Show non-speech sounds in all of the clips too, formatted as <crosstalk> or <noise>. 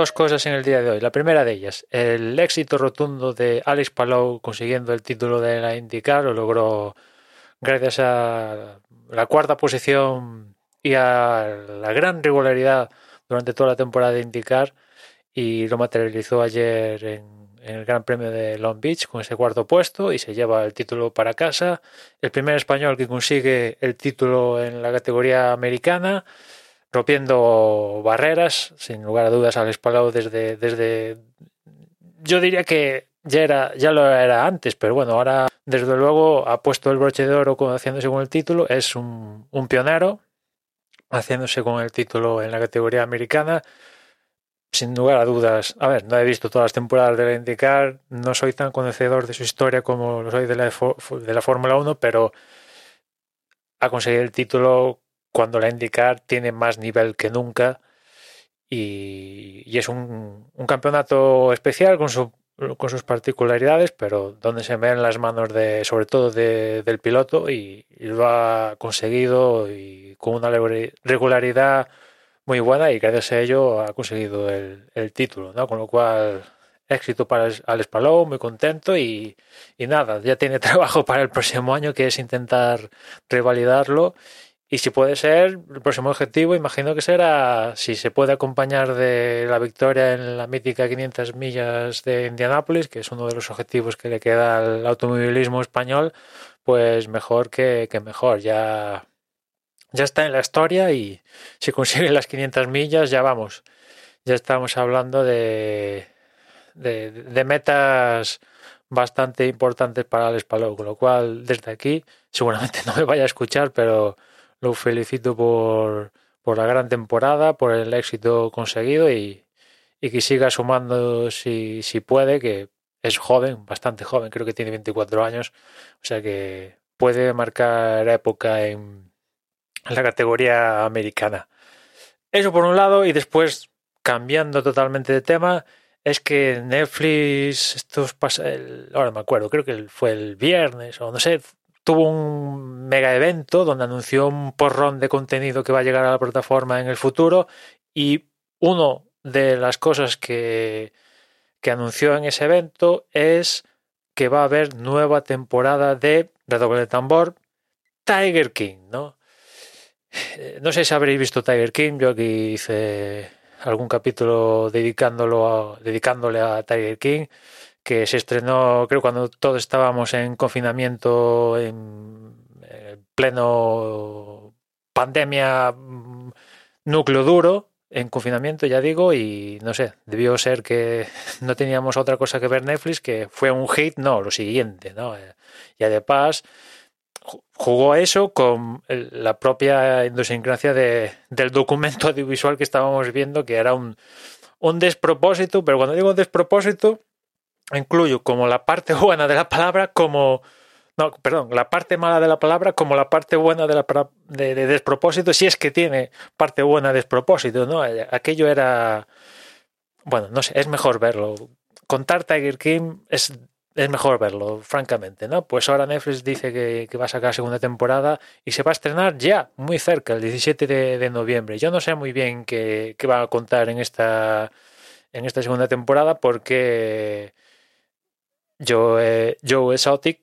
Dos cosas en el día de hoy. La primera de ellas, el éxito rotundo de Alex Palou consiguiendo el título de la IndyCar lo logró gracias a la cuarta posición y a la gran regularidad durante toda la temporada de IndyCar y lo materializó ayer en, en el Gran Premio de Long Beach con ese cuarto puesto y se lleva el título para casa. El primer español que consigue el título en la categoría americana rompiendo barreras, sin lugar a dudas, Alex Palau desde, desde yo diría que ya era, ya lo era antes, pero bueno, ahora desde luego ha puesto el broche de oro haciéndose con el título, es un, un pionero haciéndose con el título en la categoría americana. Sin lugar a dudas, a ver, no he visto todas las temporadas de la IndyCar, no soy tan conocedor de su historia como lo soy de la, de la Fórmula 1, pero ha conseguido el título cuando la IndyCar tiene más nivel que nunca y, es un, campeonato especial con, su- con sus particularidades, pero donde se ven las manos de, sobre todo de- del piloto y, lo ha conseguido y con una regula- regularidad muy buena y gracias a ello ha conseguido el, título, ¿no? Con lo cual éxito para Alex Palou, muy contento y nada, ya tiene <laughs> trabajo para el próximo año que es intentar revalidarlo y si puede ser, el próximo objetivo imagino que será, si se puede acompañar de la victoria en la mítica 500 millas de Indianápolis, que es uno de los objetivos que le queda al automovilismo español, pues mejor que, mejor. Ya, ya está en la historia y si consigue las 500 millas, ya vamos. Ya estamos hablando de, de, metas bastante importantes para Alex Palou, con lo cual desde aquí seguramente <laughs> no me vaya a escuchar, pero lo felicito por, por la gran temporada, por el éxito conseguido y, y que siga sumando si, si puede, que es joven, bastante joven, creo que tiene 24 años, o sea que puede marcar época en, la categoría americana. Eso por un lado, y después, cambiando totalmente de tema, es que Netflix, estos ahora me acuerdo, creo que fue el viernes o no sé, tuvo un mega evento donde anunció un porrón de contenido que va a llegar a la plataforma en el futuro y uno de las cosas que, que anunció en ese evento es que va a haber nueva temporada de Redoble de Tambor Tiger King, ¿no? Eh, No sé si habréis visto Tiger King, yo aquí hice algún capítulo dedicándolo a- dedicándole a Tiger King que se estrenó, creo, cuando todos estábamos en confinamiento, en eh, pleno pandemia, mm, núcleo duro, en confinamiento, ya digo, y no sé, debió ser que <laughs> no teníamos otra cosa que ver Netflix, que fue un hit, no, lo siguiente, ¿no? Eh, Ya de paz ju- jugó eso con la propia idiosincrasia de, del documento <laughs> audiovisual que estábamos viendo, que era un, un despropósito, pero cuando digo despropósito, incluyo como la parte <laughs> buena de la palabra como no, perdón, la parte mala de la palabra como la parte buena de la de, de despropósito, si es que tiene parte buena de despropósito, ¿no? Eh, Aquello era bueno, no sé, es mejor verlo. Contar Tiger King es, es mejor verlo, francamente, ¿no? Pues ahora Netflix dice que, que va a sacar segunda temporada y se va a estrenar ya, muy cerca, el 17 de, de noviembre. Yo no sé muy bien qué, qué va a contar en esta, en esta segunda temporada porque Joe, Joe Exotic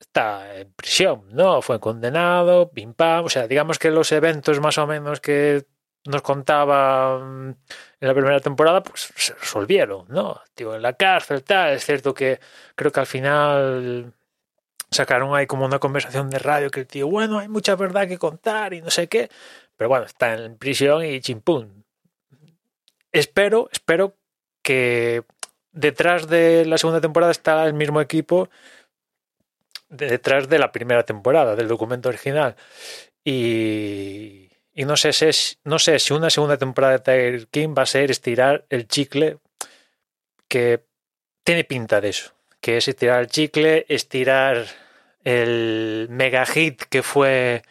está en prisión, ¿no? Fue condenado, pim pam. O sea, digamos que los eventos más o menos que nos contaba en la primera temporada, pues se resolvieron, ¿no? Tío, en la cárcel, tal. Es cierto que creo que al final sacaron ahí como una conversación de radio que el tío, bueno, hay mucha verdad que contar y no sé qué. Pero bueno, está en prisión y chimpún. Espero, espero que detrás de la segunda temporada está el mismo equipo detrás de la primera temporada, del documento original. Y, no, sé si, no sé si una segunda temporada de Tiger King va a ser estirar el chicle, que tiene pinta de eso, que es estirar el chicle, estirar el mega hit que fue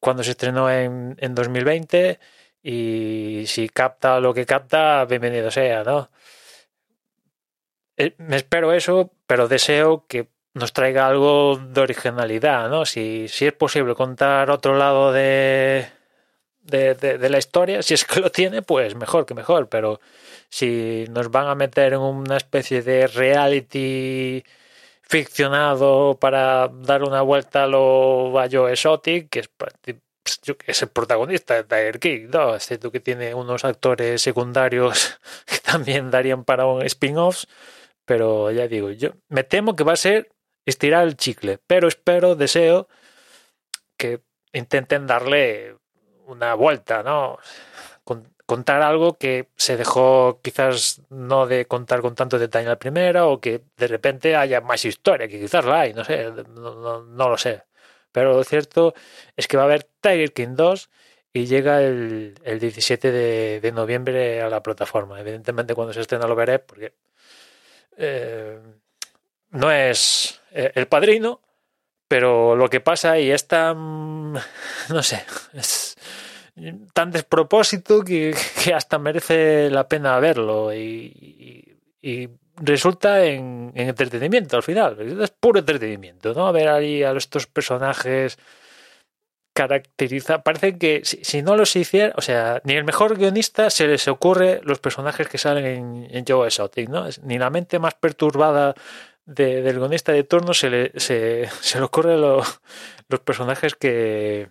cuando se estrenó en, en 2020 y si capta lo que capta, bienvenido sea, ¿no? Eh, me espero eso, pero deseo que nos traiga algo de originalidad, ¿no? Si, si es posible contar otro lado de, de, la historia, si es que lo tiene, pues mejor que mejor, pero si nos van a meter en una especie de reality ficcionado para dar una vuelta a lo Joe Exotic, que es, que es el protagonista de Tiger King, ¿no? Es cierto que tiene unos actores secundarios <laughs> que también darían para un spin-off, pero ya digo, yo me temo que va a ser estirar el chicle, pero espero, deseo que intenten darle una vuelta, ¿no? Con, contar algo que se dejó quizás no de contar con tanto detalle en la primera o que de repente haya más historia, que quizás la hay, no sé, no lo sé. Pero lo cierto es que va a haber Tiger King 2 y llega el, el 17 de, de, noviembre a la plataforma. Evidentemente cuando se estrena lo veré porque eh, no es eh, el padrino, pero lo que pasa y es tan, <laughs> no sé, es tan despropósito que, <laughs> que hasta merece la pena verlo y resulta en, en, entretenimiento al final, es puro entretenimiento, ¿no? Ver ahí a estos personajes caracteriza, parece que si, si, no los hiciera, o sea, ni el mejor guionista se les ocurre los personajes que salen en, en Joe Exotic, ¿no? Ni la mente más perturbada de, del guionista de turno se le, se, <laughs> se le ocurre lo, los personajes que,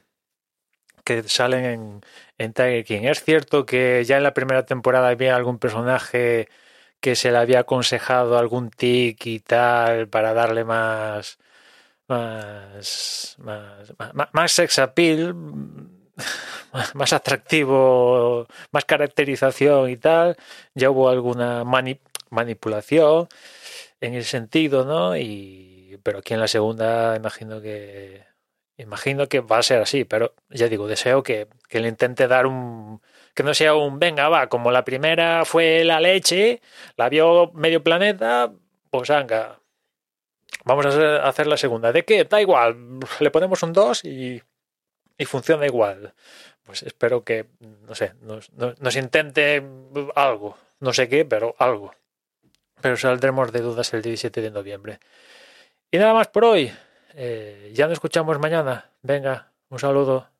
que salen en, en Tiger King. Es cierto que ya en la primera temporada había algún personaje que se le había aconsejado algún tic y tal para darle más más más, más, más sex appeal <laughs> más atractivo más caracterización y tal. Ya hubo alguna mani manipulación en ese sentido no y pero aquí en la segunda imagino que imagino que va a ser así. Pero ya digo deseo que, que le intente dar un que no sea un venga, va, como la primera fue la leche, la vio medio planeta, pues vamos a hacer la segunda. ¿De qué? Da igual, le ponemos un 2 y, y, funciona igual. Pues espero que, no sé, nos, intente algo, no sé qué, pero algo. Pero saldremos de dudas el 17 de noviembre. Y nada más por hoy. Eh, ya nos escuchamos mañana. Venga, un saludo.